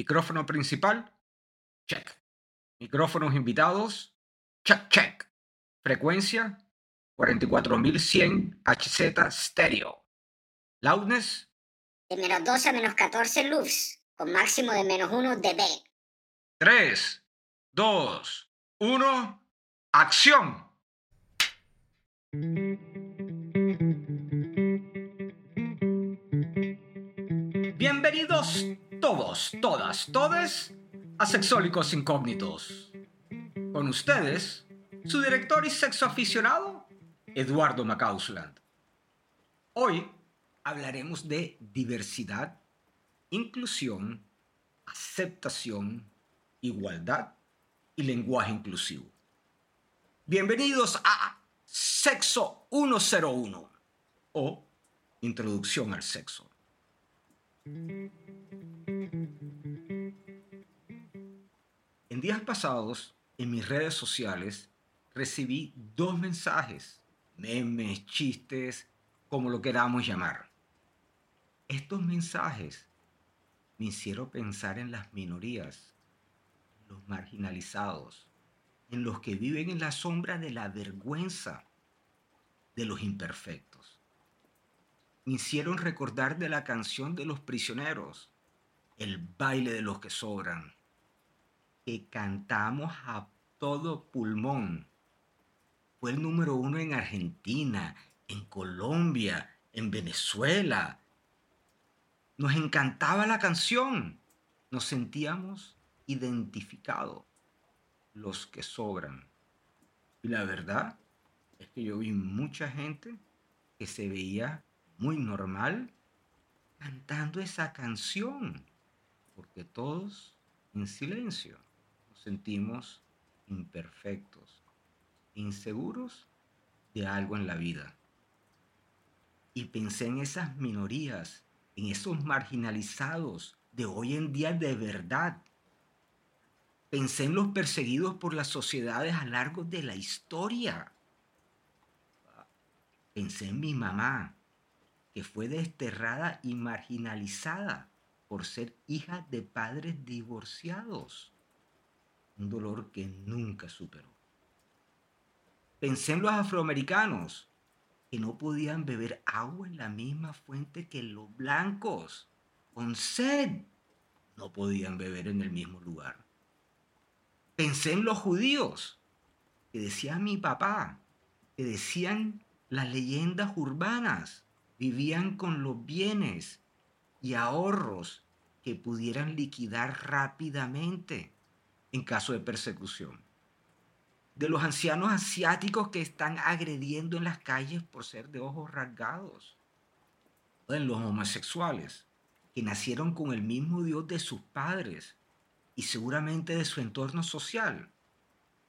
Micrófono principal, check. Micrófonos invitados, check, check. Frecuencia, 44100 HZ stereo. Loudness, de menos 12 a menos 14 lux, con máximo de menos 1 dB. 3, 2, 1, acción. Bienvenidos todos, todas, todes a Sexólicos Incógnitos. Con ustedes, su director y sexo aficionado, Eduardo Macausland. Hoy hablaremos de diversidad, inclusión, aceptación, igualdad y lenguaje inclusivo. Bienvenidos a Sexo 101 o Introducción al Sexo. En días pasados, en mis redes sociales, recibí dos mensajes, memes, chistes, como lo queramos llamar. Estos mensajes me hicieron pensar en las minorías, los marginalizados, en los que viven en la sombra de la vergüenza de los imperfectos. Me hicieron recordar de la canción de los prisioneros, el baile de los que sobran, cantamos a todo pulmón. Fue el número uno en Argentina, en Colombia, en Venezuela. Nos encantaba la canción. Nos sentíamos identificados, los que sobran. Y la verdad es que yo vi mucha gente que se veía muy normal cantando esa canción, porque todos en silencio sentimos imperfectos, inseguros de algo en la vida. Y pensé en esas minorías, en esos marginalizados de hoy en día de verdad. Pensé en los perseguidos por las sociedades a lo largo de la historia. Pensé en mi mamá, que fue desterrada y marginalizada por ser hija de padres divorciados. Un dolor que nunca superó. Pensé en los afroamericanos, que no podían beber agua en la misma fuente que los blancos, con sed. No podían beber en el mismo lugar. Pensé en los judíos, que decía mi papá, que decían las leyendas urbanas, vivían con los bienes y ahorros que pudieran liquidar rápidamente en caso de persecución de los ancianos asiáticos que están agrediendo en las calles por ser de ojos rasgados, de los homosexuales que nacieron con el mismo Dios de sus padres y seguramente de su entorno social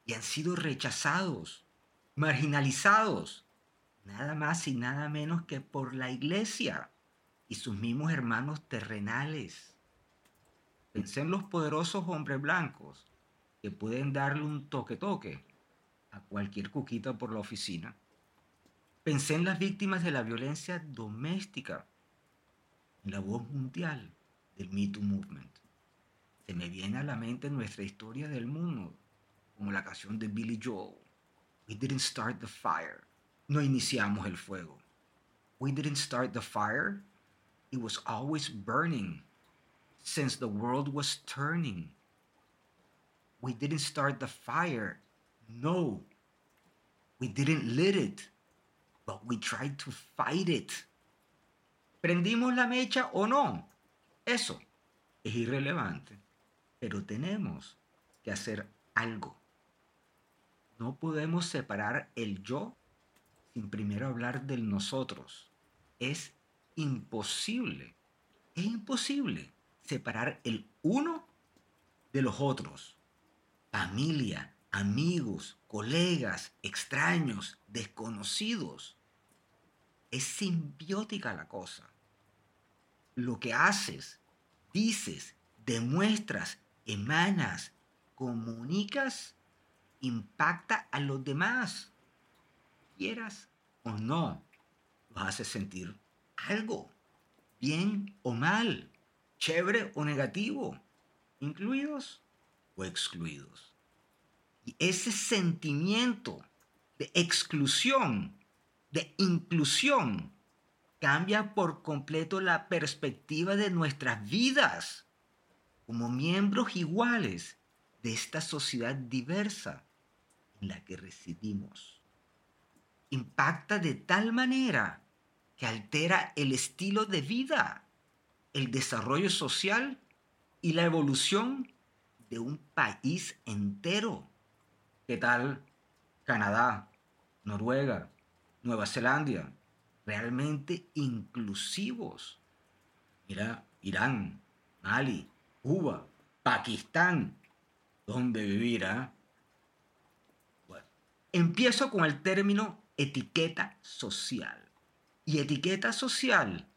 y han sido rechazados, marginalizados, nada más y nada menos que por la iglesia y sus mismos hermanos terrenales. Pensé en los poderosos hombres blancos que pueden darle un toque-toque a cualquier cuquita por la oficina. Pensé en las víctimas de la violencia doméstica, en la voz mundial del Me Too Movement. Se me viene a la mente nuestra historia del mundo, como la canción de Billy Joel. We didn't start the fire. No iniciamos el fuego. We didn't start the fire. It was always burning since the world was turning. We didn't start the fire no, we didn't lit it, but we tried to fight it. ¿Prendimos la mecha o no? Eso es irrelevante, pero tenemos que hacer algo. No podemos separar el yo sin primero hablar del nosotros. Es imposible Es imposible separar el uno de los otros. Familia, amigos, colegas, extraños, desconocidos. Es simbiótica la cosa. Lo que haces, dices, demuestras, emanas, comunicas, impacta a los demás. Quieras o no, los haces sentir algo, bien o mal, chévere o negativo, incluidos excluidos. Y ese sentimiento de exclusión, de inclusión, cambia por completo la perspectiva de nuestras vidas como miembros iguales de esta sociedad diversa en la que residimos. Impacta de tal manera que altera el estilo de vida, el desarrollo social y la evolución de un país entero. ¿Qué tal Canadá, Noruega, Nueva Zelanda? Realmente inclusivos. Mira, Irán, Mali, Cuba, Pakistán, ¿dónde vivirá? Bueno, empiezo con el término etiqueta social. Y etiqueta social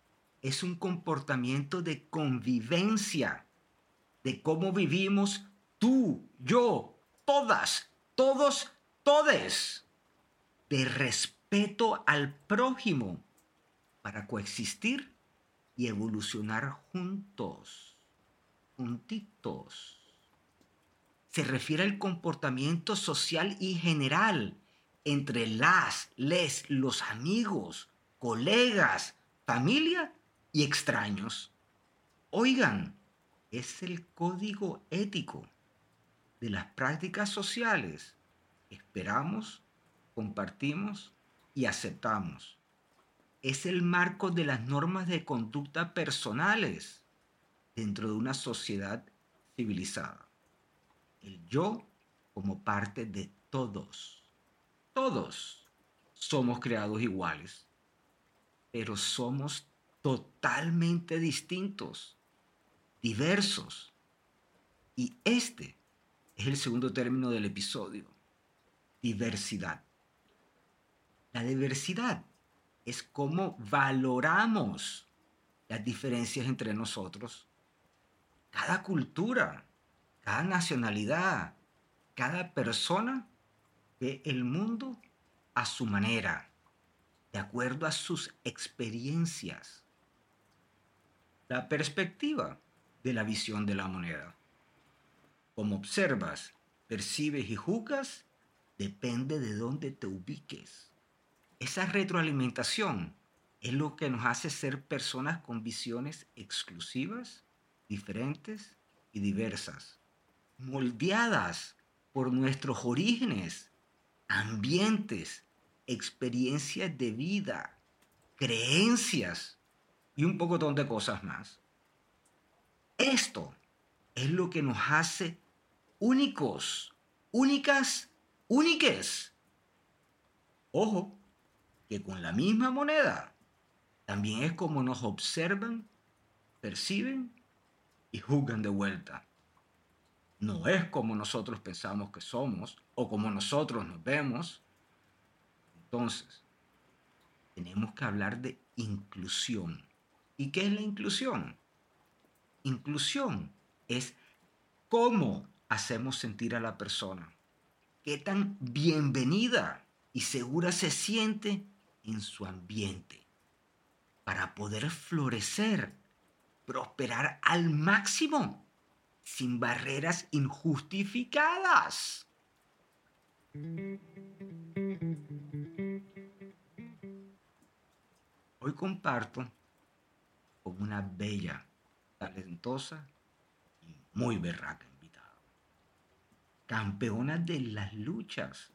es un comportamiento de convivencia, de cómo vivimos tú, yo, todas, todos, todes, de respeto al prójimo para coexistir y evolucionar juntos, juntitos. Se refiere al comportamiento social y general entre las, les, los amigos, colegas, familia y extraños. Oigan, es el código ético de las prácticas sociales. Esperamos, compartimos y aceptamos. Es el marco de las normas de conducta personales dentro de una sociedad civilizada. El yo como parte de todos. Todos somos creados iguales, pero somos totalmente distintos, diversos. Y este es el segundo término del episodio, diversidad. La diversidad es cómo valoramos las diferencias entre nosotros. Cada cultura, cada nacionalidad, cada persona ve el mundo a su manera, de acuerdo a sus experiencias la perspectiva de la visión de la moneda. Como observas, percibes y juzgas, depende de dónde te ubiques. Esa retroalimentación es lo que nos hace ser personas con visiones exclusivas, diferentes y diversas, moldeadas por nuestros orígenes, ambientes, experiencias de vida, creencias y un poco de cosas más. Esto es lo que nos hace únicos, únicas, úniques. Ojo, que con la misma moneda también es como nos observan, perciben y juzgan de vuelta. No es como nosotros pensamos que somos o como nosotros nos vemos. Entonces, tenemos que hablar de inclusión. ¿Y qué es la inclusión? Inclusión es cómo hacemos sentir a la persona, qué tan bienvenida y segura se siente en su ambiente para poder florecer, prosperar al máximo, sin barreras injustificadas. Hoy comparto con una bella, talentosa y muy berraca invitada. Campeona de las luchas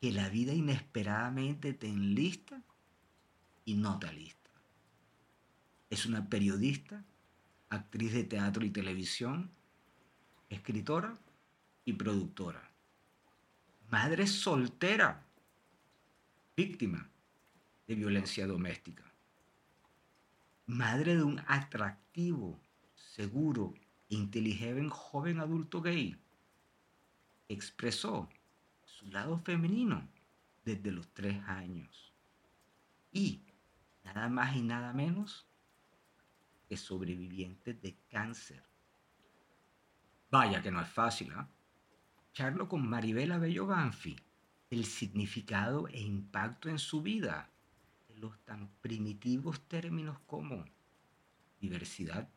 que la vida inesperadamente te enlista y no te alista. Es una periodista, actriz de teatro y televisión, escritora y productora. Madre soltera, víctima de violencia doméstica madre de un atractivo, seguro inteligente joven adulto gay, expresó su lado femenino desde los tres años. Y nada más y nada menos que sobreviviente de cáncer. Vaya que no es fácil, ¿ah? Charlo con Maribela Bello Banfi, el significado e impacto en su vida los tan primitivos términos como diversidad,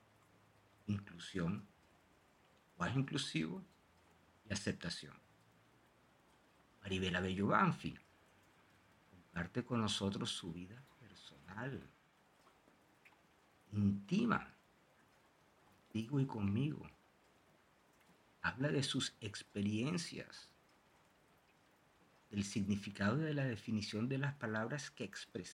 inclusión, más inclusivo y aceptación. Maribela Bello Banfi comparte con nosotros su vida personal, íntima, contigo y conmigo. Habla de sus experiencias, del significado de la definición de las palabras que expresa.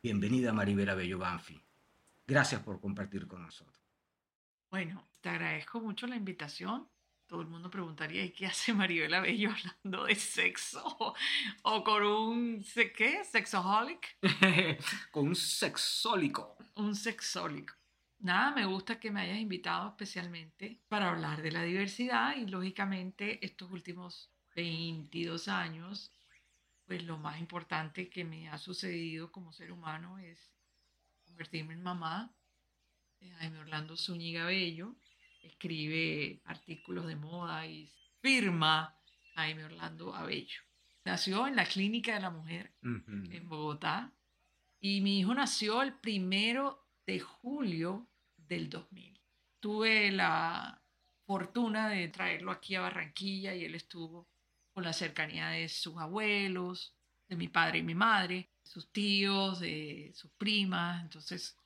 Bienvenida Maribela Bello Banfi. Gracias por compartir con nosotros. Bueno, te agradezco mucho la invitación. Todo el mundo preguntaría, ¿y qué hace Maribela Bello hablando de sexo? ¿O con un, qué? ¿Sexoholic? con un sexólico. Un sexólico. Nada, me gusta que me hayas invitado especialmente para hablar de la diversidad y lógicamente estos últimos 22 años, pues lo más importante que me ha sucedido como ser humano es convertirme en mamá. Eh, Jaime Orlando Zúñiga Bello escribe artículos de moda y firma Jaime Orlando Abello. Nació en la Clínica de la Mujer Ujú. en Bogotá y mi hijo nació el primero de julio del 2000. Tuve la fortuna de traerlo aquí a Barranquilla y él estuvo con la cercanía de sus abuelos, de mi padre y mi madre, sus tíos, de sus primas. Entonces,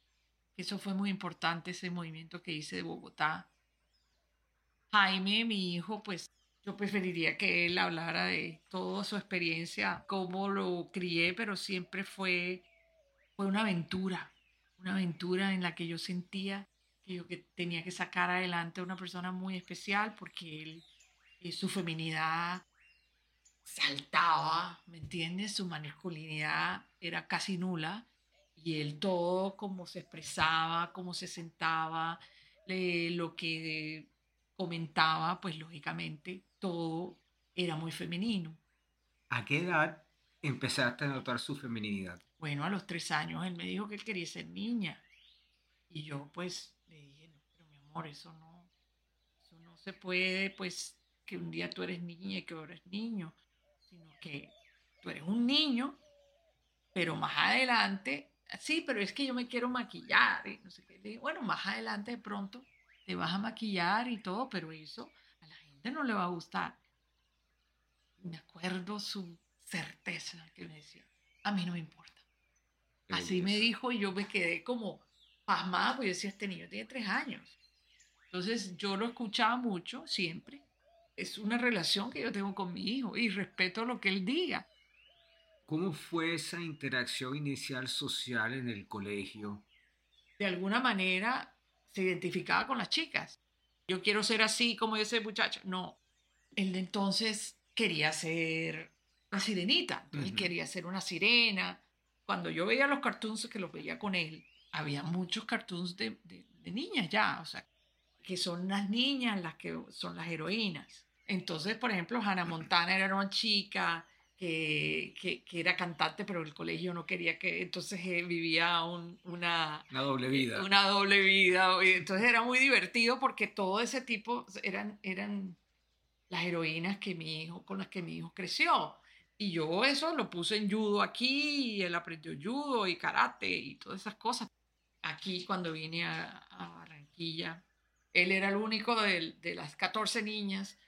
eso fue muy importante, ese movimiento que hice de Bogotá. Jaime, mi hijo, pues yo preferiría que él hablara de toda su experiencia, cómo lo crié, pero siempre fue, fue una aventura, una aventura en la que yo sentía que yo que tenía que sacar adelante a una persona muy especial porque él, eh, su feminidad saltaba, ¿me entiendes? Su masculinidad era casi nula y él todo como se expresaba, cómo se sentaba, le- lo que comentaba, pues lógicamente todo era muy femenino. ¿A qué edad empezaste a notar su feminidad? Bueno, a los tres años él me dijo que él quería ser niña. Y yo pues le dije, no, pero mi amor, eso no, eso no se puede, pues que un día tú eres niña y que ahora eres niño, sino que tú eres un niño, pero más adelante, sí, pero es que yo me quiero maquillar. Y no sé qué. Bueno, más adelante de pronto te vas a maquillar y todo, pero eso a la gente no le va a gustar. Me acuerdo su certeza que me decía, a mí no me importa. Qué Así me dijo y yo me quedé como pasmada, porque yo decía, este niño tiene tres años. Entonces yo lo escuchaba mucho, siempre. Es una relación que yo tengo con mi hijo y respeto lo que él diga. ¿Cómo fue esa interacción inicial social en el colegio? De alguna manera se identificaba con las chicas. Yo quiero ser así como ese muchacho. No, él de entonces quería ser la sirenita. Él quería ser una sirena. Cuando yo veía los cartoons que los veía con él, había muchos cartoons de, de- de niñas ya, o sea, que son las niñas las que son las heroínas. Entonces, por ejemplo, Hannah Montana era una chica que que, que, era cantante, pero el colegio no quería que, entonces eh, vivía un- una, Una doble vida. una doble vida. Entonces era muy divertido porque todo ese tipo eran, eran las heroínas que mi hijo, con las que mi hijo creció. Y yo eso lo puse en judo aquí, y él aprendió judo y karate y todas esas cosas. Aquí cuando vine a, a Barranquilla, él era el único de, las 14 niñas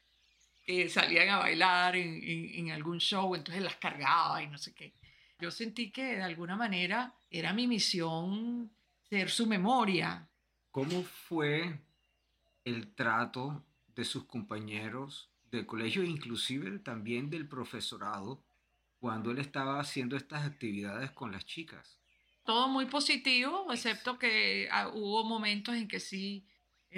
que salían a bailar en, en- en algún show, entonces las cargaba y no sé qué. Yo sentí que de alguna manera era mi misión ser su memoria. ¿Cómo fue el trato de sus compañeros del colegio, inclusive también del profesorado, cuando él estaba haciendo estas actividades con las chicas? Todo muy positivo, excepto que ah, hubo momentos en que sí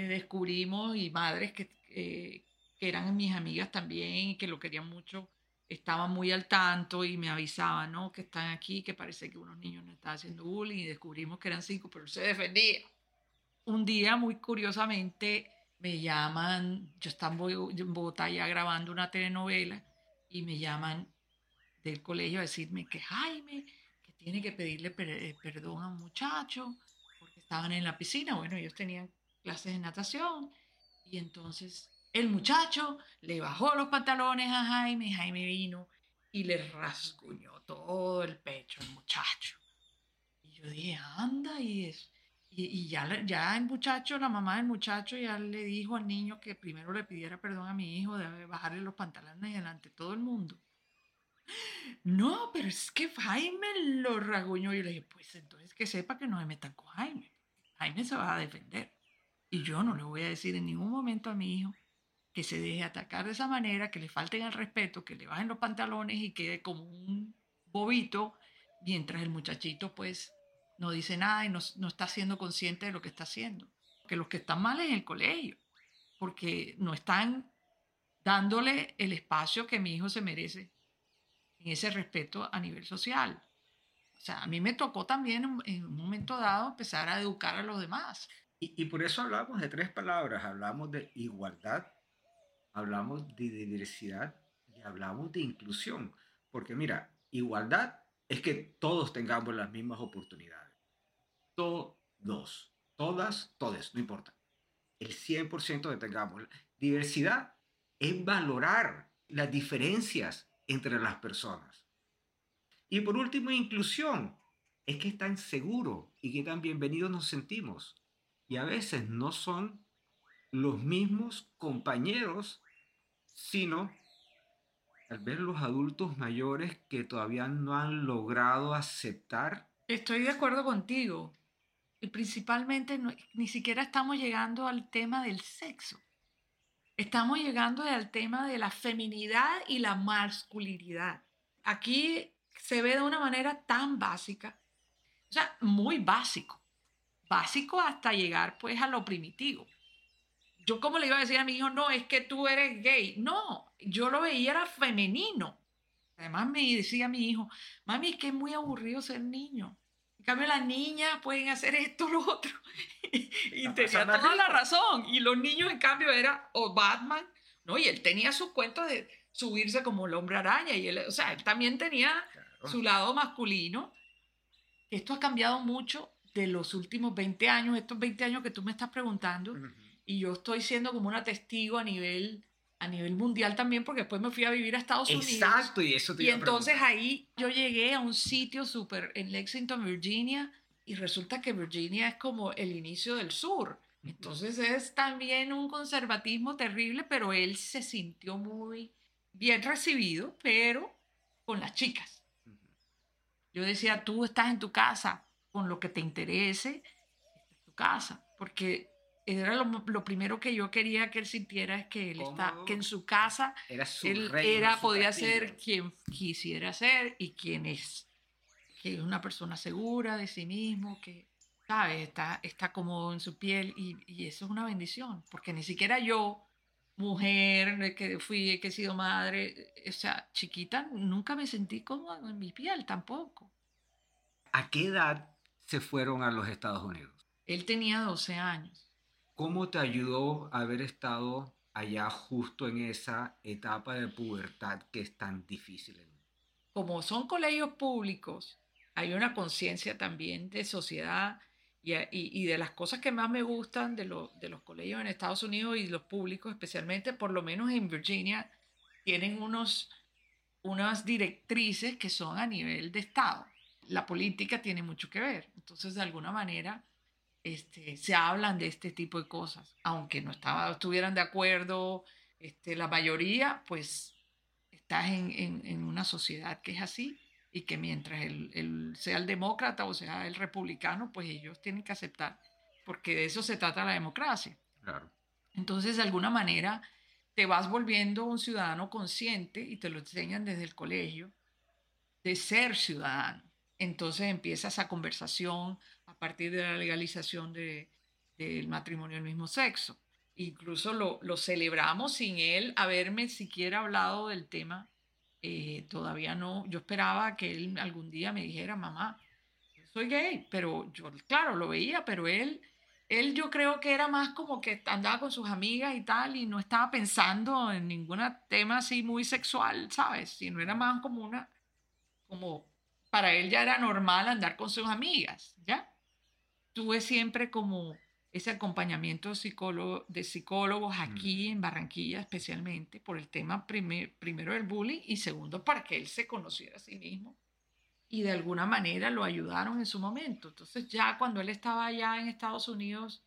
descubrimos y madres que, eh, que eran mis amigas también que lo querían mucho, estaban muy al tanto y me avisaban, ¿no? Que están aquí, que parece que unos niños no estaban haciendo bullying y descubrimos que eran cinco, pero se defendía. Un día, muy curiosamente, me llaman, yo estaba en Bo- en Bogotá ya grabando una telenovela y me llaman del colegio a decirme que Jaime, tiene que pedirle eh, perdón a un muchacho porque estaban en la piscina. Bueno, ellos tenían clases de natación y entonces el muchacho le bajó los pantalones a Jaime, Jaime vino y le rasguñó todo el pecho al muchacho. Y yo dije, anda, y es. Y, y ya, ya el muchacho, la mamá del muchacho ya le dijo al niño que primero le pidiera perdón a mi hijo de bajarle los pantalones delante de todo el mundo. No, pero es que Jaime lo raguñó. Y yo le dije, pues entonces que sepa que no me metan con Jaime. Jaime se va a defender. Y yo no le voy a decir en ningún momento a mi hijo que se deje atacar de esa manera, que le falten el respeto, que le bajen los pantalones y quede como un bobito, mientras el muchachito pues no dice nada y no, no está siendo consciente de lo que está haciendo. Que los que están mal es el colegio, porque no están dándole el espacio que mi hijo se merece en ese respeto a nivel social. O sea, a mí me tocó también en un momento dado empezar a educar a los demás. Y, por eso hablamos de tres palabras. Hablamos de igualdad, hablamos de diversidad y hablamos de inclusión. Porque mira, igualdad es que todos tengamos las mismas oportunidades. Todos, todas, todes, no importa. El 100% de tengamos. Diversidad es valorar las diferencias entre las personas. Y por último, inclusión. Es que tan seguro y que tan bienvenidos nos sentimos y a veces no son los mismos compañeros, sino tal vez los adultos mayores que todavía no han logrado aceptar. Estoy de acuerdo contigo. Y principalmente no- ni siquiera estamos llegando al tema del sexo. Estamos llegando al tema de la feminidad y la masculinidad. Aquí se ve de una manera tan básica, o sea, muy básico. Básico hasta llegar pues a lo primitivo. Yo como le iba a decir a mi hijo, no, es que tú eres gay. No, yo lo veía era femenino. Además me decía mi hijo, mami, es que es muy aburrido ser niño. En cambio, las niñas pueden hacer esto, lo otro. y tenía toda la razón. Y los niños, en cambio, era o Batman, ¿no? Y él tenía su cuento de subirse como el hombre araña. Y él, o sea, él también tenía su lado masculino. Esto ha cambiado mucho de los últimos 20 años, estos 20 años que tú me estás preguntando. Y yo estoy siendo como una testigo a nivel, a nivel mundial también, porque después me fui a vivir a Estados Unidos. Exacto, y eso te Y a entonces ahí yo llegué a un sitio súper en Lexington, Virginia, y resulta que Virginia es como el inicio del sur. Entonces es también un conservatismo terrible, pero él se sintió muy bien recibido, pero con las chicas. Yo decía, tú estás en tu casa, con lo que te interese, tu casa, porque era lo, lo primero que yo quería que él sintiera es que él está, que en su casa Era su él reino, era, su podía castillo. ser quien quisiera ser y quien es. Que es una persona segura de sí mismo, que, ¿sabes? Está, está cómodo en su piel y, y eso es una bendición, porque ni siquiera yo, mujer, que fui, que he sido madre, o sea, chiquita, nunca me sentí cómoda en mi piel tampoco. ¿A qué edad se fueron a los Estados Unidos? Él tenía 12 años. ¿Cómo te ayudó haber estado allá justo en esa etapa de pubertad que es tan difícil? como son colegios públicos, hay una conciencia también de sociedad y, y, de las cosas que más me gustan de, de los colegios en Estados Unidos y los públicos especialmente, por lo menos en Virginia, tienen unos, unas directrices que son a nivel de Estado. La política tiene mucho que ver. Entonces, de alguna manera, este, se hablan de este tipo de cosas. Aunque no estaba, estuvieran de acuerdo este, la mayoría, pues estás en, en, en, una sociedad que es así y que mientras el, sea el demócrata o sea el republicano, pues ellos tienen que aceptar, porque de eso se trata la democracia. Claro. Entonces, de alguna manera, te vas volviendo un ciudadano consciente y te lo enseñan desde el colegio de ser ciudadano. Entonces empieza esa conversación a partir de la legalización de, del matrimonio del mismo sexo. Incluso lo, lo, celebramos sin él haberme siquiera hablado del tema. Eh, todavía no, yo esperaba que él algún día me dijera, mamá, soy gay, pero yo, claro, lo veía, pero él, él yo creo que era más como que andaba con sus amigas y tal, y no estaba pensando en ningún tema así muy sexual, ¿sabes? Sino era más como una, como para él ya era normal andar con sus amigas, ¿ya? Tuve siempre como ese acompañamiento psicólogo, de psicólogos aquí en Barranquilla especialmente por el tema primero del bullying y segundo para que él se conociera a sí mismo y de alguna manera lo ayudaron en su momento. Entonces ya cuando él estaba allá en Estados Unidos,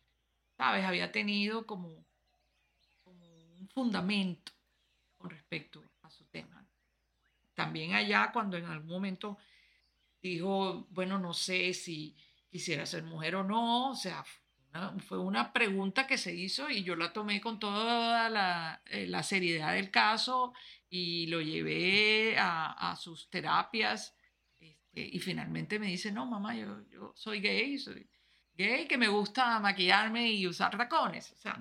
sabes, había tenido como, como un fundamento con respecto a su tema. También allá cuando en algún momento dijo, bueno, no sé si quisiera ser mujer o no, o sea, fue una pregunta que se hizo y yo la tomé con toda la, eh, la seriedad del caso y lo llevé a, a sus terapias este, y finalmente me dice, no, mamá, yo, yo soy gay, soy gay, que me gusta maquillarme y usar tacones, o sea,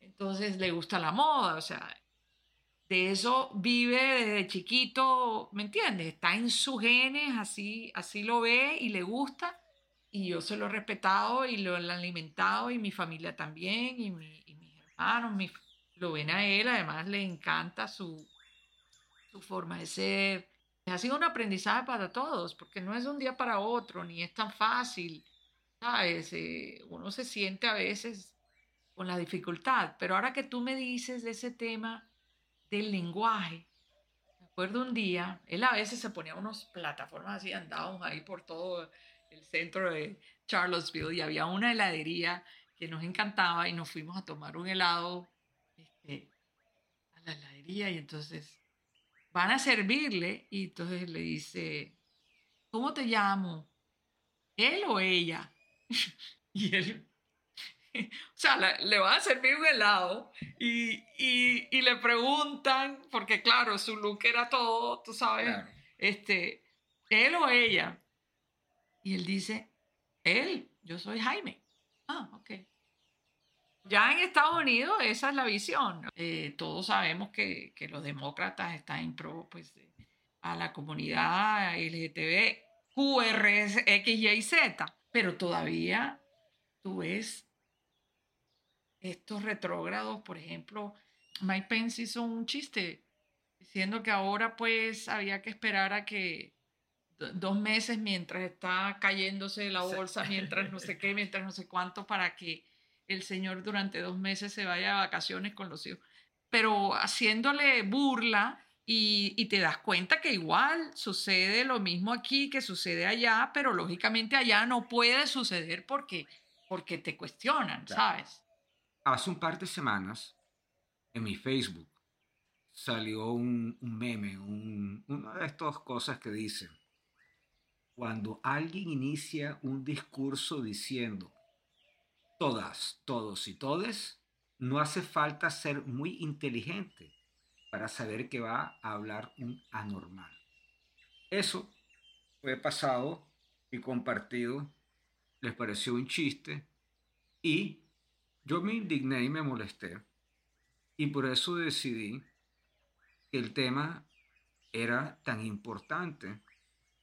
entonces le gusta la moda, o sea, de eso vive desde chiquito, ¿me entiendes? Está en sus genes, así, así lo ve y le gusta. Y yo se lo he respetado y lo he alimentado y mi familia también y, mis hermanos lo ven a él, además le encanta su, su forma de ser. Ha sido un aprendizaje para todos, porque no es un día para otro, ni es tan fácil, ¿sabes? Eh, uno se siente a veces con la dificultad, pero ahora que tú me dices de ese tema, del lenguaje. Me acuerdo un día, él a veces se ponía unas plataformas así, andábamos ahí por todo el centro de Charlottesville y había una heladería que nos encantaba y nos fuimos a tomar un helado este, a la heladería y entonces van a servirle y entonces le dice, ¿cómo te llamo? ¿Él o ella? y él o sea, le, van a servir un helado y, y, le preguntan, porque claro, su look era todo, tú sabes, este, él o ella. Y él dice, él, yo soy Jaime. Ah, ok. Ya en Estados Unidos esa es la visión. Eh, todos sabemos que, que, los demócratas están en pro pues, a la comunidad LGTB, QRS, X, Y, Z, pero todavía tú ves estos retrógrados, por ejemplo, Mike Pence hizo un chiste diciendo que ahora pues había que esperar a que dos meses mientras está cayéndose la bolsa, mientras no sé qué, mientras no sé cuánto, para que el señor durante dos meses se vaya a vacaciones con los hijos. Pero haciéndole burla y, y, te das cuenta que igual sucede lo mismo aquí que sucede allá, pero lógicamente allá no puede suceder porque, porque te cuestionan, ¿sabes? Hace un par de semanas en mi Facebook salió un, meme, una de estas cosas que dice, cuando alguien inicia un discurso diciendo todas, todos y todes, no hace falta ser muy inteligente para saber que va a hablar un anormal. Eso fue pasado y compartido, les pareció un chiste y yo me indigné y me molesté y por eso decidí que el tema era tan importante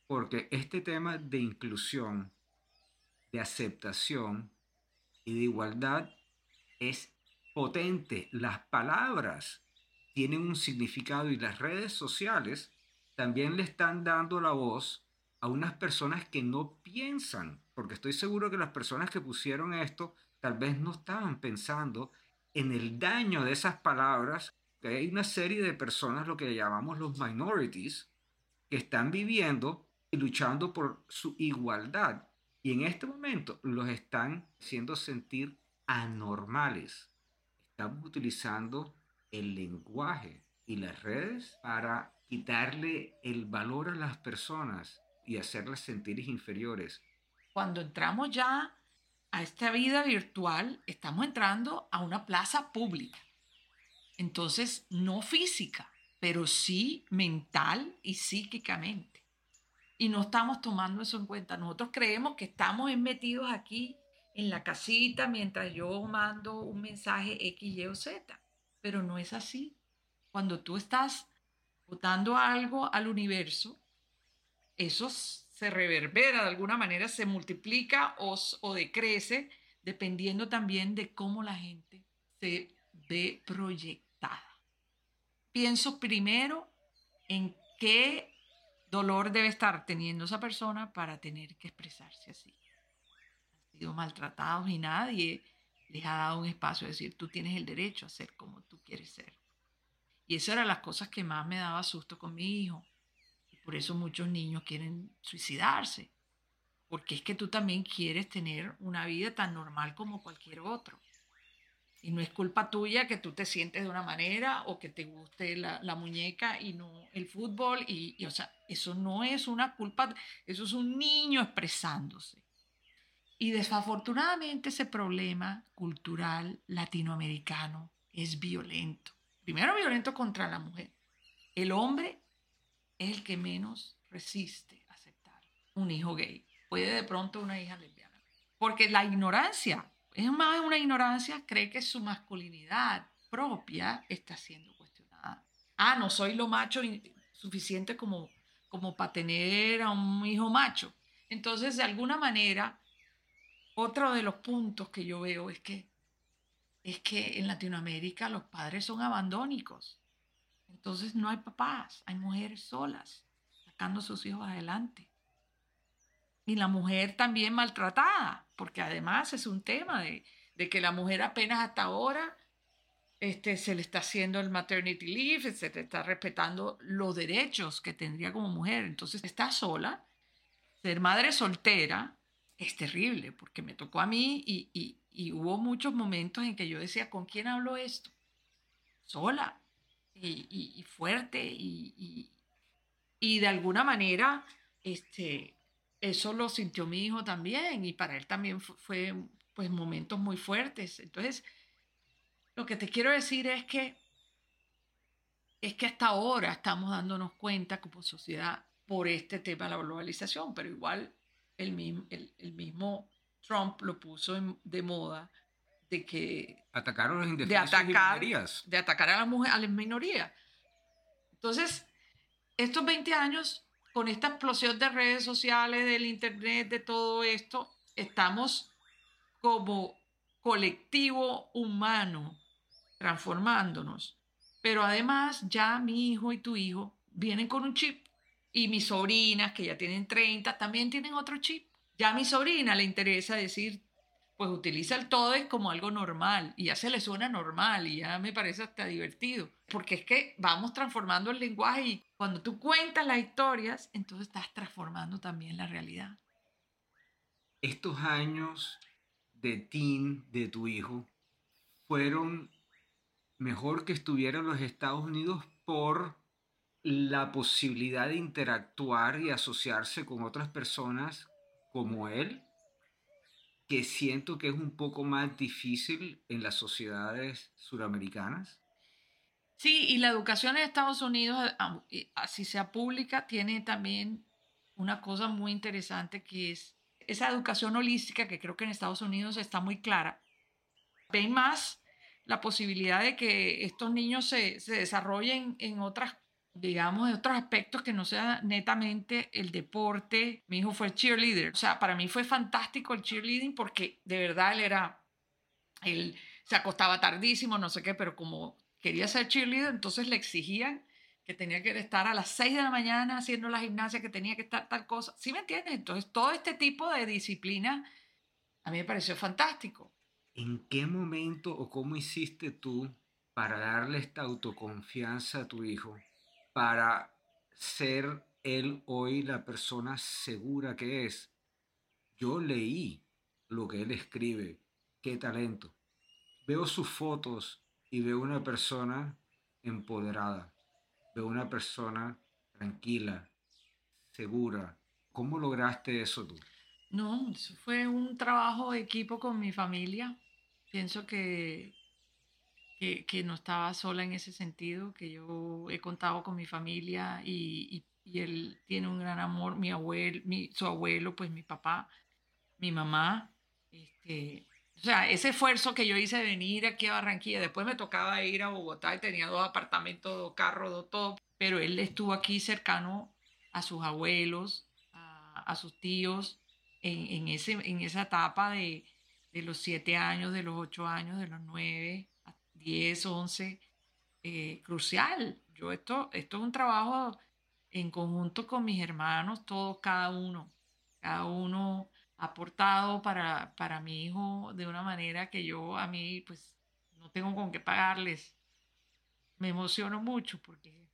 porque este tema de inclusión, de aceptación y de igualdad es potente. Las palabras tienen un significado y las redes sociales también le están dando la voz a unas personas que no piensan, porque estoy seguro que las personas que pusieron esto tal vez no estaban pensando en el daño de esas palabras. Que hay una serie de personas, lo que llamamos los minorities, que están viviendo y luchando por su igualdad. Y en este momento los están haciendo sentir anormales. Estamos utilizando el lenguaje y las redes para quitarle el valor a las personas y hacerlas sentir inferiores. Cuando entramos ya a esta vida virtual, estamos entrando a una plaza pública. Entonces, no física, pero sí mental y psíquicamente. Y no estamos tomando eso en cuenta. Nosotros creemos que estamos metidos aquí en la casita mientras yo mando un mensaje X, Y o Z, pero no es así. Cuando tú estás botando algo al universo, eso se reverbera de alguna manera, se multiplica o, o decrece, dependiendo también de cómo la gente se ve proyectada. Pienso primero en qué dolor debe estar teniendo esa persona para tener que expresarse así. Han sido maltratados y nadie les ha dado un espacio de decir, tú tienes el derecho a ser como tú quieres ser. Y esas eran las cosas que más me daba susto con mi hijo. Por eso muchos niños quieren suicidarse. Porque es que tú también quieres tener una vida tan normal como cualquier otro. Y no es culpa tuya que tú te sientes de una manera o que te guste la, la muñeca y no el fútbol. Y, y, o sea, eso no es una culpa, eso es un niño expresándose. Y desafortunadamente ese problema cultural latinoamericano es violento primero violento contra la mujer. El hombre es el que menos resiste aceptar un hijo gay. Puede de pronto una hija lesbiana. Porque la ignorancia, es más una ignorancia, cree que su masculinidad propia está siendo cuestionada. Ah, no soy lo macho suficiente como, como para tener a un hijo macho. Entonces, de alguna manera, otro de los puntos que yo veo es que es que en Latinoamérica los padres son abandónicos. Entonces no hay papás, hay mujeres solas, sacando sus hijos adelante. Y la mujer también maltratada, porque además es un tema de, que la mujer apenas hasta ahora este, se le está haciendo el maternity leave, se le está respetando los derechos que tendría como mujer. Entonces está sola. Ser madre soltera es terrible, porque me tocó a mí y, y hubo muchos momentos en que yo decía, ¿con quién hablo esto? Sola y, fuerte y, y, de alguna manera este, eso lo sintió mi hijo también y para él también fue, pues momentos muy fuertes. Entonces, lo que te quiero decir es que es que hasta ahora estamos dándonos cuenta como sociedad por este tema de la globalización, pero igual el el mismo Trump lo puso de moda de que atacaron a los de atacar, minorías. De atacar a, a las minorías. Entonces, estos 20 años, con esta explosión de redes sociales, del Internet, de todo esto, estamos como colectivo humano transformándonos. Pero además, ya mi hijo y tu hijo vienen con un chip. Y mis sobrinas, que ya tienen 30, también tienen otro chip. Ya a mi sobrina le interesa decir, pues utiliza el todo es como algo normal y ya se le suena normal y ya me parece hasta divertido, porque es que vamos transformando el lenguaje y cuando tú cuentas las historias, entonces estás transformando también la realidad. Estos años de teen de tu hijo fueron mejor que estuviera los Estados Unidos por la posibilidad de interactuar y asociarse con otras personas como él, que siento que es un poco más difícil en las sociedades suramericanas? Sí, y la educación en Estados Unidos, así sea pública, tiene también una cosa muy interesante que es esa educación holística que creo que en Estados Unidos está muy clara. Ven más la posibilidad de que estos niños se, se desarrollen en otras digamos, de otros aspectos que no sea netamente el deporte. Mi hijo fue cheerleader. O sea, para mí fue fantástico el cheerleading porque de verdad él era, él se acostaba tardísimo, no sé qué, pero como quería ser cheerleader, entonces le exigían que tenía que estar a las 6 de la mañana haciendo la gimnasia, que tenía que estar tal cosa. ¿Sí me entiendes? Entonces, todo este tipo de disciplina a mí me pareció fantástico. ¿En qué momento o cómo hiciste tú para darle esta autoconfianza a tu hijo, para ser él hoy la persona segura que es? Yo leí lo que él escribe, qué talento. Veo sus fotos y veo una persona empoderada, veo una persona tranquila, segura. ¿Cómo lograste eso tú? No, fue un trabajo de equipo con mi familia. Pienso que, que, no estaba sola en ese sentido, que yo he contado con mi familia y, y, él tiene un gran amor, mi abuelo, mi, su abuelo, pues mi papá, mi mamá. Este, o sea, ese esfuerzo que yo hice de venir aquí a Barranquilla, después me tocaba ir a Bogotá y tenía dos apartamentos, dos carros, dos todo, pero él estuvo aquí cercano a sus abuelos, a, a sus tíos, en, en, ese, en esa etapa de, de, los siete años, de los ocho años, de los nueve, diez, once, eh, crucial. Yo esto, esto es un trabajo en conjunto con mis hermanos, todos, cada uno, cada uno aportado para, para mi hijo de una manera que yo a mí pues no tengo con qué pagarles. Me emociono mucho porque,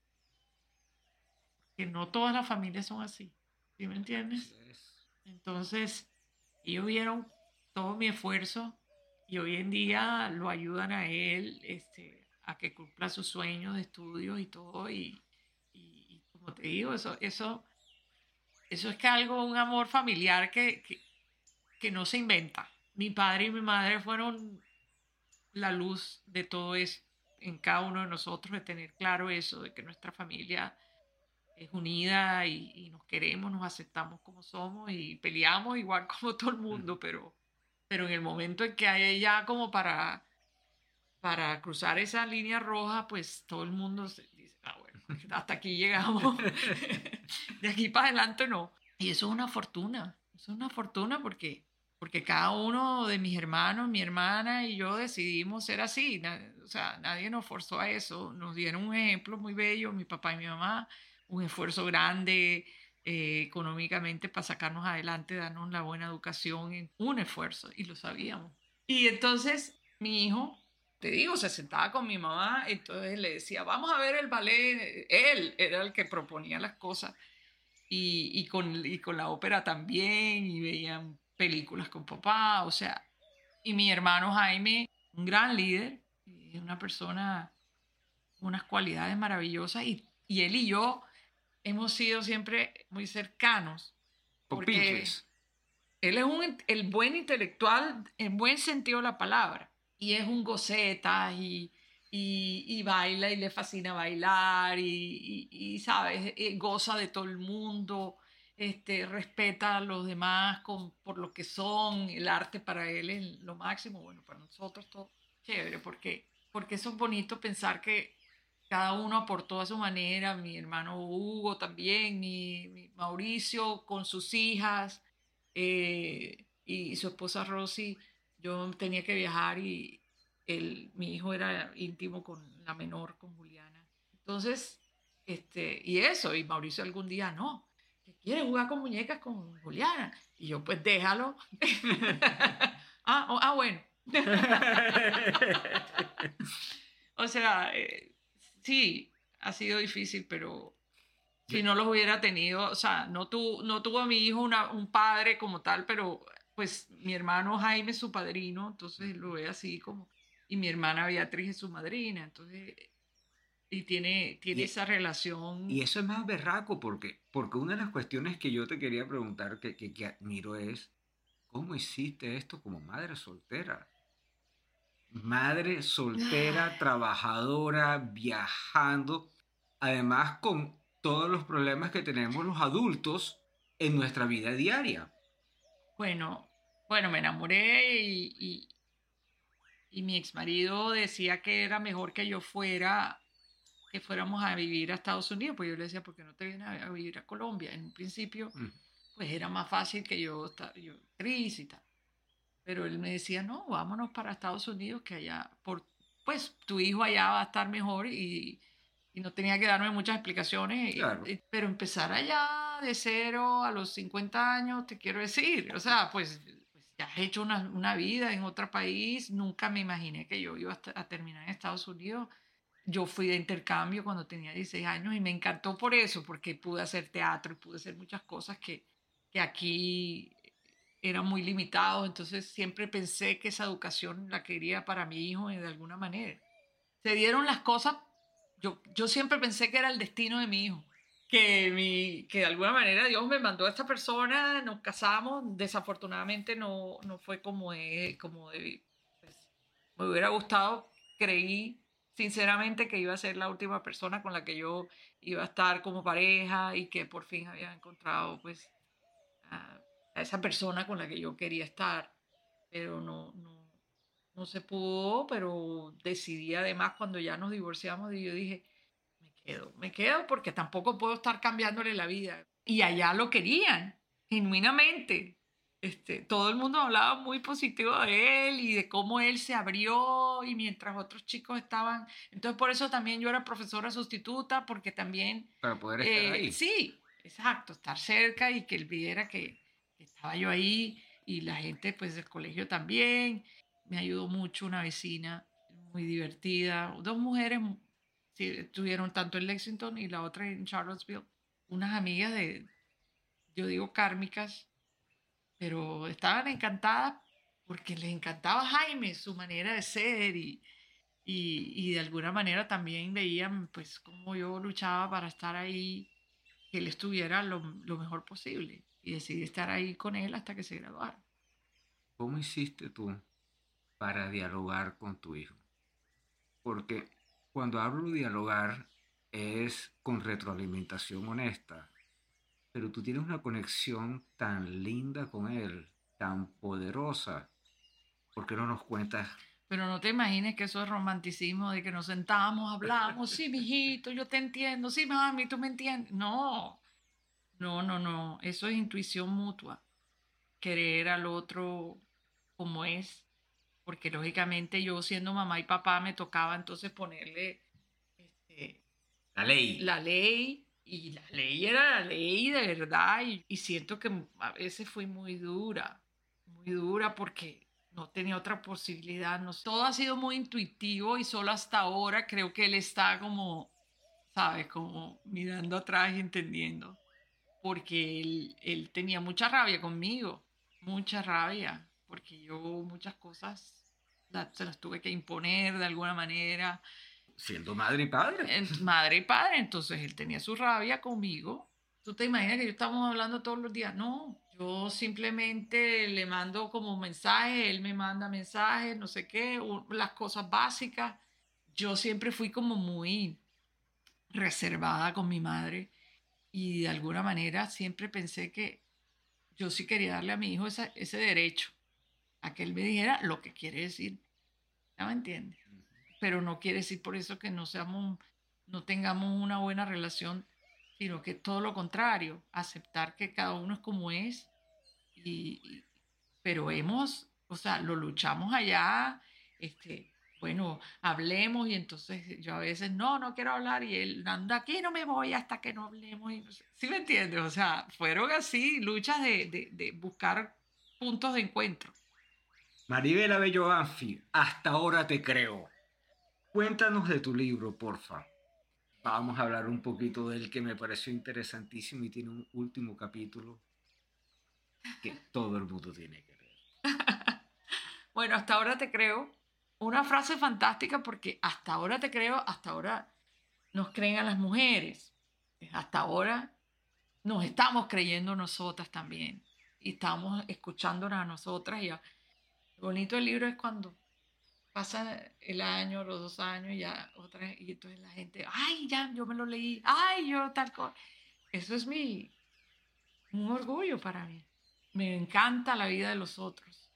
porque no todas las familias son así. ¿Sí me entiendes? Entonces, ellos vieron todo mi esfuerzo y hoy en día lo ayudan a él este, a que cumpla sus sueños de estudios y todo. Y, y, y como te digo, eso, eso, eso es que algo, un amor familiar que, que, que no se inventa. Mi padre y mi madre fueron la luz de todo eso en cada uno de nosotros, de tener claro eso, de que nuestra familia es unida y, y, nos queremos, nos aceptamos como somos y peleamos igual como todo el mundo, pero, pero en el momento en que hay ya como para, para cruzar esa línea roja, pues todo el mundo se dice, ah, bueno, hasta aquí llegamos, de aquí para adelante no. Y eso es una fortuna, eso es una fortuna porque, porque cada uno de mis hermanos, mi hermana y yo decidimos ser así, o sea, nadie nos forzó a eso, nos dieron un ejemplo muy bello, mi papá y mi mamá, un esfuerzo grande eh, económicamente para sacarnos adelante, darnos la buena educación, un esfuerzo, y lo sabíamos. Y entonces mi hijo, te digo, se sentaba con mi mamá, entonces le decía, vamos a ver el ballet, él era el que proponía las cosas, y, y, con, y con la ópera también, y veían películas con papá, o sea, y mi hermano Jaime, un gran líder, una persona, unas cualidades maravillosas, y, y él y yo hemos sido siempre muy cercanos. Porque él es un, el buen intelectual en buen sentido de la palabra. Y es un goceta y, y, y baila y le fascina bailar y, y, ¿sabes? Goza de todo el mundo, este, respeta a los demás con, por lo que son. El arte para él es lo máximo. Bueno, para nosotros todo chévere porque, porque eso es bonito pensar que cada uno aportó a su manera, mi hermano Hugo también, mi, Mauricio con sus hijas eh, y su esposa Rosy. Yo tenía que viajar y el, mi hijo era íntimo con la menor, con Juliana. Entonces, este, y eso, y Mauricio algún día no, que quiere jugar con muñecas con Juliana. Y yo, pues déjalo. ah, oh, ah, bueno. o sea, eh, sí, ha sido difícil, pero si no los hubiera tenido, o sea, no, tu, no tuvo a mi hijo una, un padre como tal, pero pues mi hermano Jaime es su padrino, entonces lo ve así como, y mi hermana Beatriz es su madrina, entonces, y tiene, tiene y, esa relación. Y eso es más berraco, porque, porque una de las cuestiones que yo te quería preguntar, que, que, que admiro es, ¿cómo hiciste esto como madre soltera? Madre soltera, trabajadora, viajando, además con todos los problemas que tenemos los adultos en nuestra vida diaria. Bueno, bueno, me enamoré y, y, y mi ex marido decía que era mejor que yo fuera, que fuéramos a vivir a Estados Unidos, pues yo le decía, ¿por qué no te vienes a vivir a Colombia? En un principio, mm. pues era más fácil que yo, yo crisis y tal. Pero él me decía, no, vámonos para Estados Unidos, que allá, por, pues tu hijo allá va a estar mejor y, y no tenía que darme muchas explicaciones, Claro. y- pero empezar allá de cero a los 50 años, te quiero decir, o sea, pues, pues ya has hecho una, una vida en otro país, nunca me imaginé que yo iba a, a terminar en Estados Unidos. Yo fui de intercambio cuando tenía 16 años y me encantó por eso, porque pude hacer teatro y pude hacer muchas cosas que, que aquí eran muy limitados, entonces siempre pensé que esa educación la quería para mi hijo de alguna manera. Se dieron las cosas, yo, yo siempre pensé que era el destino de mi hijo, que, mi, que de alguna manera Dios me mandó a esta persona, nos casamos, desafortunadamente no, no fue como, de- como de- pues, me hubiera gustado, creí sinceramente que iba a ser la última persona con la que yo iba a estar como pareja y que por fin había encontrado pues a, a esa persona con la que yo quería estar, pero no, no, no se pudo, pero decidí además cuando ya nos divorciamos y yo dije, me quedo, me quedo porque tampoco puedo estar cambiándole la vida. Y allá lo querían, genuinamente. Este, todo el mundo hablaba muy positivo de él y de cómo él se abrió y mientras otros chicos estaban... Entonces por eso también yo era profesora sustituta porque también Para poder estar eh, ahí. Sí, exacto, estar cerca y que él viera que, que estaba yo ahí y la gente pues del colegio también. Me ayudó mucho una vecina muy divertida, dos mujeres estuvieron tanto en Lexington y la otra en Charlottesville, unas amigas de, yo digo kármicas, pero estaban encantadas porque les encantaba Jaime, su manera de ser y, y, y de alguna manera también veían pues cómo yo luchaba para estar ahí, que él estuviera lo, lo mejor posible y decidí estar ahí con él hasta que se graduara. ¿Cómo hiciste tú para dialogar con tu hijo? Porque cuando hablo de dialogar es con retroalimentación honesta, pero tú tienes una conexión tan linda con él, tan poderosa. ¿Por qué no nos cuentas? Pero no te imagines que eso es romanticismo de que nos sentamos, hablamos, sí, mijito, yo te entiendo, sí, mami, tú me entiendes. No, no, no, no, eso es intuición mutua. Querer al otro como es, porque lógicamente yo siendo mamá y papá me tocaba entonces ponerle este, La ley. la ley y la ley era la ley de verdad y, y siento que a veces fui muy dura, muy dura porque no tenía otra posibilidad. No, todo ha sido muy intuitivo y solo hasta ahora creo que él está como, ¿sabes? Como mirando atrás y entendiendo. Porque él, él tenía mucha rabia conmigo, mucha rabia, porque yo muchas cosas la- se las tuve que imponer de alguna manera Siendo madre y padre. madre y padre, entonces él tenía su rabia conmigo. ¿Tú te imaginas que yo estamos hablando todos los días? No, yo simplemente le mando como mensajes, él me manda mensajes, no sé qué, las cosas básicas. Yo siempre fui como muy reservada con mi madre y de alguna manera siempre pensé que yo sí quería darle a mi hijo esa- ese derecho a que él me dijera lo que quiere decir. ¿Ya me entiendes? pero no quiere decir por eso que no seamos, no tengamos una buena relación, sino que todo lo contrario, aceptar que cada uno es como es, y, y- pero hemos, o sea, lo luchamos allá, este, bueno, hablemos y entonces yo a veces, no, no quiero hablar y él, anda aquí, no me voy hasta que no hablemos, y no sé. ¿sí me entiendes? O sea, fueron así luchas de, de, de buscar puntos de encuentro. Maribela Bello Banfi, hasta ahora te creo. Cuéntanos de tu libro, porfa. Vamos a hablar un poquito del que me pareció interesantísimo y tiene un último capítulo que todo el mundo tiene que leer. Bueno, hasta ahora te creo. Una frase fantástica porque hasta ahora te creo, hasta ahora nos creen a las mujeres. Hasta ahora nos estamos creyendo nosotras también. Y estamos escuchándonos a nosotras. Y bonito del libro es cuando pasa el año, los dos años, y ya otra, y entonces la gente, ay, ya, yo me lo leí, ay, yo tal cosa. Eso es mi, un orgullo para mí. Me encanta la vida de los otros.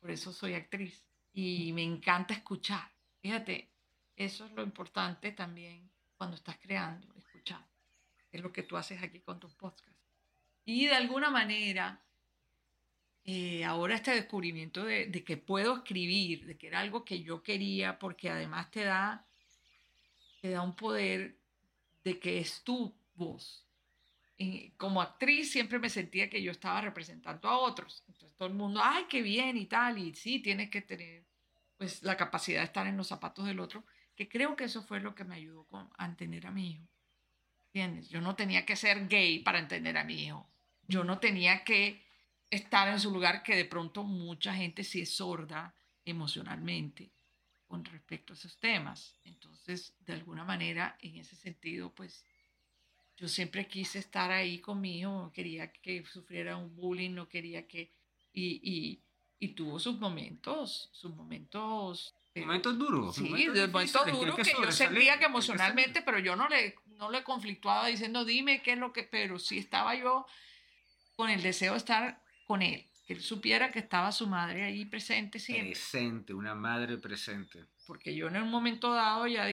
Por eso soy actriz. Y me encanta escuchar. Fíjate, eso es lo importante también cuando estás creando, escuchar. Es lo que tú haces aquí con tus podcasts. Y de alguna manera, eh, ahora este descubrimiento de, de que puedo escribir, de que era algo que yo quería, porque además te da, te da un poder de que es tu voz. Y como actriz siempre me sentía que yo estaba representando a otros. Entonces todo el mundo, ay, qué bien y tal, y sí, tienes que tener pues la capacidad de estar en los zapatos del otro, que creo que eso fue lo que me ayudó a entender a mi hijo. ¿Entiendes? Yo no tenía que ser gay para entender a mi hijo. Yo no tenía que estar en su lugar que de pronto mucha gente sí es sorda emocionalmente con respecto a esos temas. Entonces, de alguna manera, en ese sentido, pues yo siempre quise estar ahí con mi hijo, no quería que sufriera un bullying, no quería que... Y, y, y tuvo sus momentos, sus momentos... momentos duros. Sí, momentos momentos duros que, yo sentía que emocionalmente, pero yo no le, no le conflictuaba diciendo, dime qué es lo que... Pero sí estaba yo con el deseo de estar con él, que él supiera que estaba su madre ahí presente siempre. Presente, una madre presente. Porque yo en un momento dado ya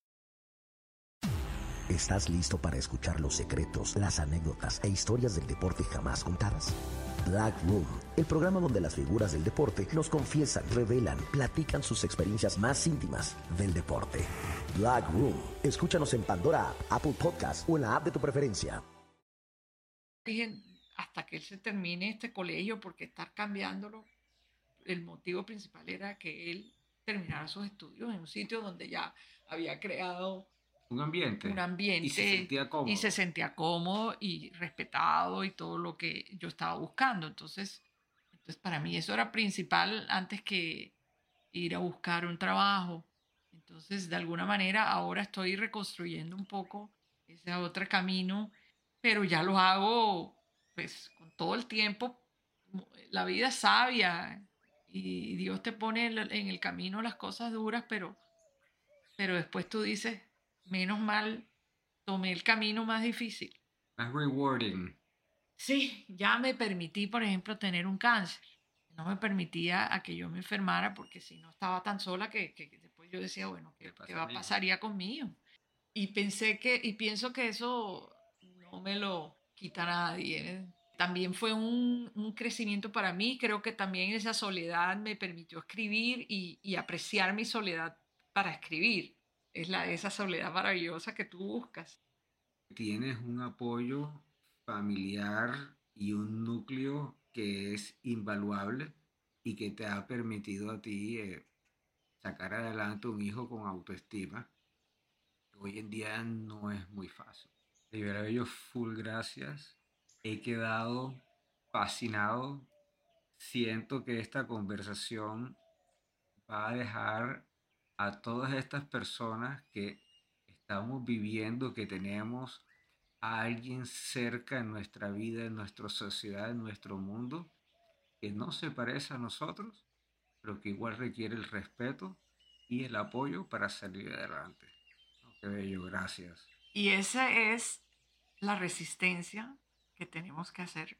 ¿Estás listo para escuchar los secretos, las anécdotas e historias del deporte jamás contadas? Black Room, el programa donde las figuras del deporte nos confiesan, revelan, platican sus experiencias más íntimas del deporte. Black Room, escúchanos en Pandora, Apple Podcast o en la app de tu preferencia. hasta que él se termine este colegio, porque estar cambiándolo, el motivo principal era que él terminara sus estudios en un sitio donde ya había creado Un ambiente. un ambiente Y se sentía cómodo. y se sentía cómodo y respetado y todo lo que yo estaba buscando. Entonces, entonces para mí eso era principal antes que ir a buscar un trabajo. Entonces, de alguna manera, ahora estoy reconstruyendo un poco ese otro camino, pero ya lo hago pues con todo el tiempo. La vida es sabia y Dios te pone en el- en el camino las cosas duras, pero, pero después tú dices, menos mal, tomé el camino más difícil. Más rewarding. Sí, ya me permití, por ejemplo, tener un cáncer. No me permitía a que yo me enfermara porque si no estaba tan sola que, que después yo decía, bueno, ¿qué, ¿Qué va, pasaría conmigo? Y pensé que, y pienso que eso no me lo quita nadie. ¿eh? También fue un, un crecimiento para mí. Creo que también esa soledad me permitió escribir y, y apreciar mi soledad para escribir. Es la, esa soledad maravillosa que tú buscas. Tienes un apoyo familiar y un núcleo que es invaluable y que te ha permitido a ti eh, sacar adelante un hijo con autoestima. Hoy en día no es muy fácil. Rivera Bello, full gracias. He quedado fascinado. Siento que esta conversación va a dejar a todas estas personas que estamos viviendo, que tenemos a alguien cerca en nuestra vida, en nuestra sociedad, en nuestro mundo, que no se parece a nosotros, pero que igual requiere el respeto y el apoyo para salir adelante. Qué bello, gracias. Y esa es la resistencia que tenemos que hacer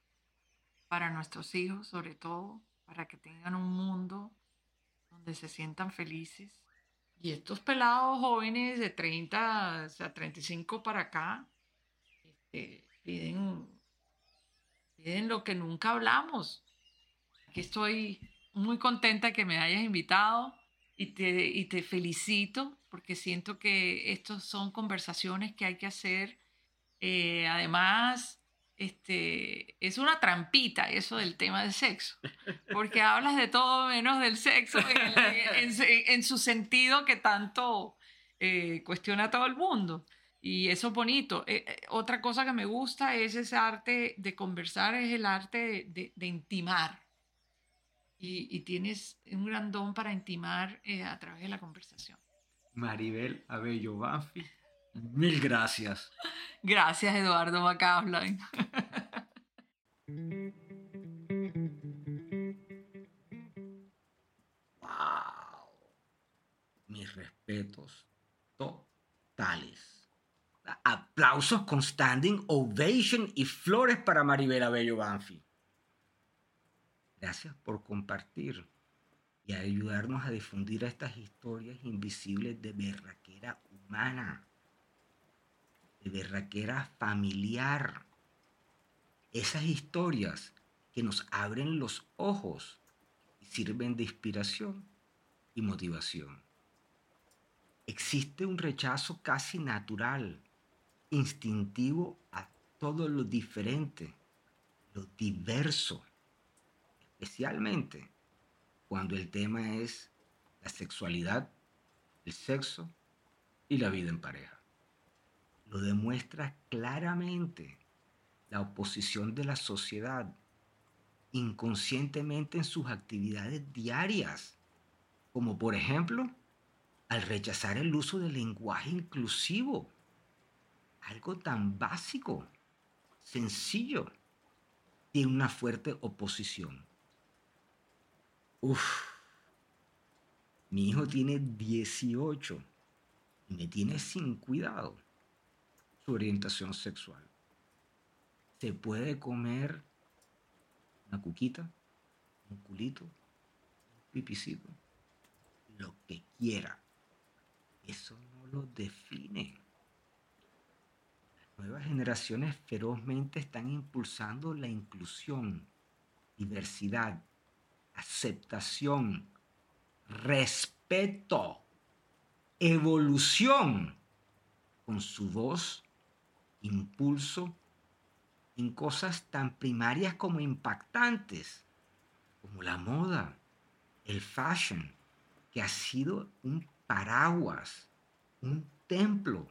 para nuestros hijos, sobre todo, para que tengan un mundo donde se sientan felices. Y estos pelados jóvenes de 30, o sea, 35 para acá, este, piden, piden lo que nunca hablamos. Aquí estoy muy contenta que me hayas invitado y te, y te felicito porque siento que estas son conversaciones que hay que hacer. Eh, además, este, es una trampita eso del tema del sexo, porque hablas de todo menos del sexo en, en- en- su sentido que tanto eh, cuestiona a todo el mundo. Y eso es bonito. Eh, eh, otra cosa que me gusta es ese arte de conversar, es el arte de, de- de intimar. Y, y tienes un gran don para intimar eh, a través de la conversación. Maribel Abello Banfi, mil gracias. Gracias, Eduardo Macablan. ¡Wow! Mis respetos totales. Aplausos con standing ovation y flores para Maribel Abello Banfi. Gracias por compartir y ayudarnos a difundir estas historias invisibles de berraquera humana, de berraquera familiar. Esas historias que nos abren los ojos y sirven de inspiración y motivación. Existe un rechazo casi natural, instintivo a todo lo diferente, lo diverso, especialmente cuando el tema es la sexualidad, el sexo y la vida en pareja. Lo demuestra claramente la oposición de la sociedad inconscientemente en sus actividades diarias, como por ejemplo al rechazar el uso del lenguaje inclusivo, algo tan básico, sencillo, tiene una fuerte oposición. Uf, mi hijo tiene 18 y me tiene sin cuidado su orientación sexual. Se puede comer una cuquita, un culito, un pipicito, lo que quiera. Eso no lo define. Las nuevas generaciones ferozmente están impulsando la inclusión, diversidad, aceptación, respeto, evolución con su voz, impulso en cosas tan primarias como impactantes, como la moda, el fashion, que ha sido un paraguas, un templo,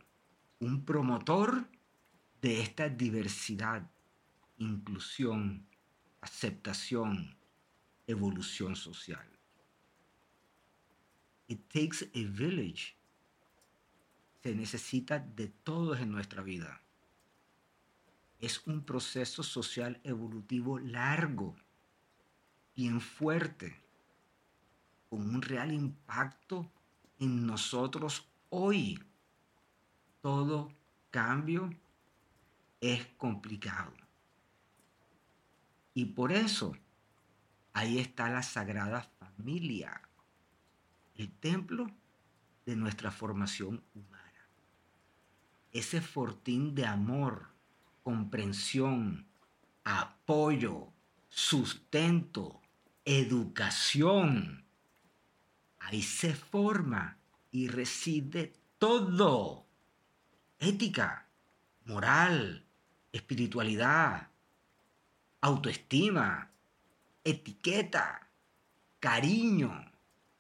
un promotor de esta diversidad, inclusión, aceptación, evolución social. It takes a village. Se necesita de todos en nuestra vida es un proceso social evolutivo largo, bien fuerte, con un real impacto en nosotros hoy. Todo cambio es complicado. Y por eso ahí está la Sagrada Familia, el templo de nuestra formación humana. Ese fortín de amor comprensión, apoyo, sustento, educación. Ahí se forma y reside todo. Ética, moral, espiritualidad, autoestima, etiqueta, cariño,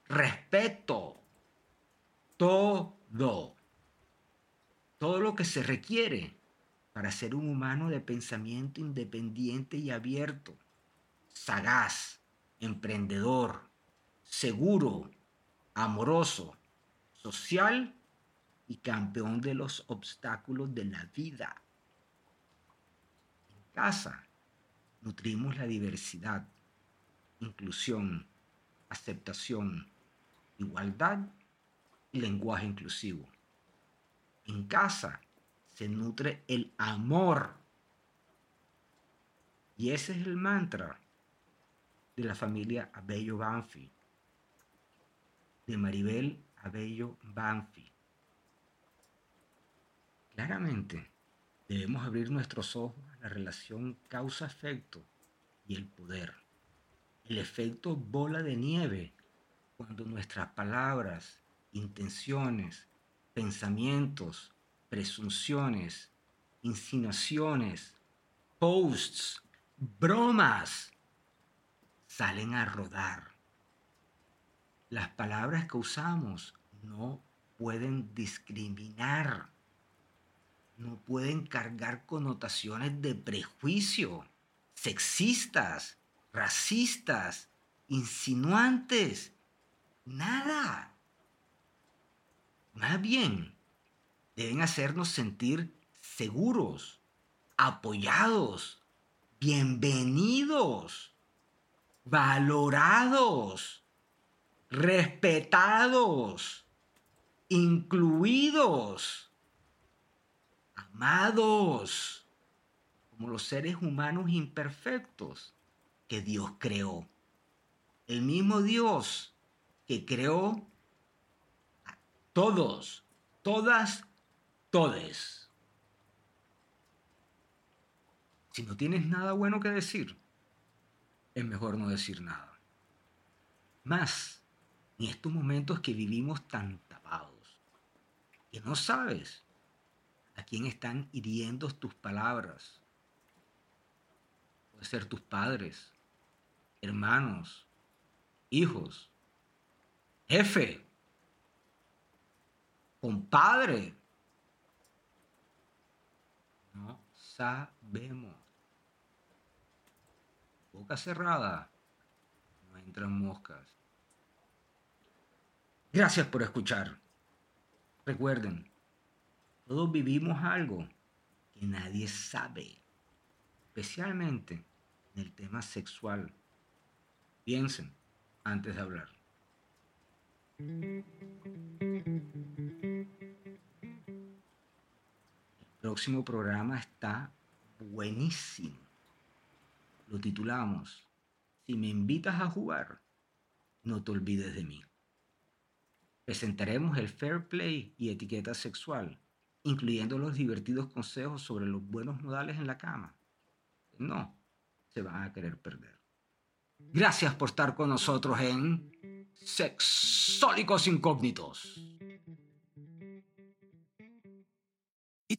respeto, todo. Todo lo que se requiere para ser un humano de pensamiento independiente y abierto, sagaz, emprendedor, seguro, amoroso, social y campeón de los obstáculos de la vida. En casa nutrimos la diversidad, inclusión, aceptación, igualdad y lenguaje inclusivo. En casa se nutre el amor. Y ese es el mantra de la familia Abello Banfi, de Maribel Abello Banfi. Claramente, debemos abrir nuestros ojos a la relación causa-efecto y el poder. El efecto bola de nieve cuando nuestras palabras, intenciones, pensamientos, presunciones, insinuaciones, posts, bromas, salen a rodar. Las palabras que usamos no pueden discriminar, no pueden cargar connotaciones de prejuicio, sexistas, racistas, insinuantes, nada. Más bien, deben hacernos sentir seguros, apoyados, bienvenidos, valorados, respetados, incluidos. amados, como los seres humanos imperfectos que Dios creó. El mismo Dios que creó a todos, todas, todes. Si no tienes nada bueno que decir, es mejor no decir nada. Más en estos momentos que vivimos tan tapados, que no sabes a quién están hiriendo tus palabras. Puede ser tus padres, hermanos, hijos, jefe, compadre. No sabemos. Boca cerrada, no entran moscas. Gracias por escuchar. Recuerden, todos vivimos algo que nadie sabe, especialmente en el tema sexual. Piensen antes de hablar. Próximo programa está buenísimo. Lo titulamos Si me invitas a jugar, no te olvides de mí. Presentaremos el fair play y etiqueta sexual incluyendo los divertidos consejos sobre los buenos modales en la cama. No, se van a querer perder. Gracias por estar con nosotros en Sexólicos Incógnitos.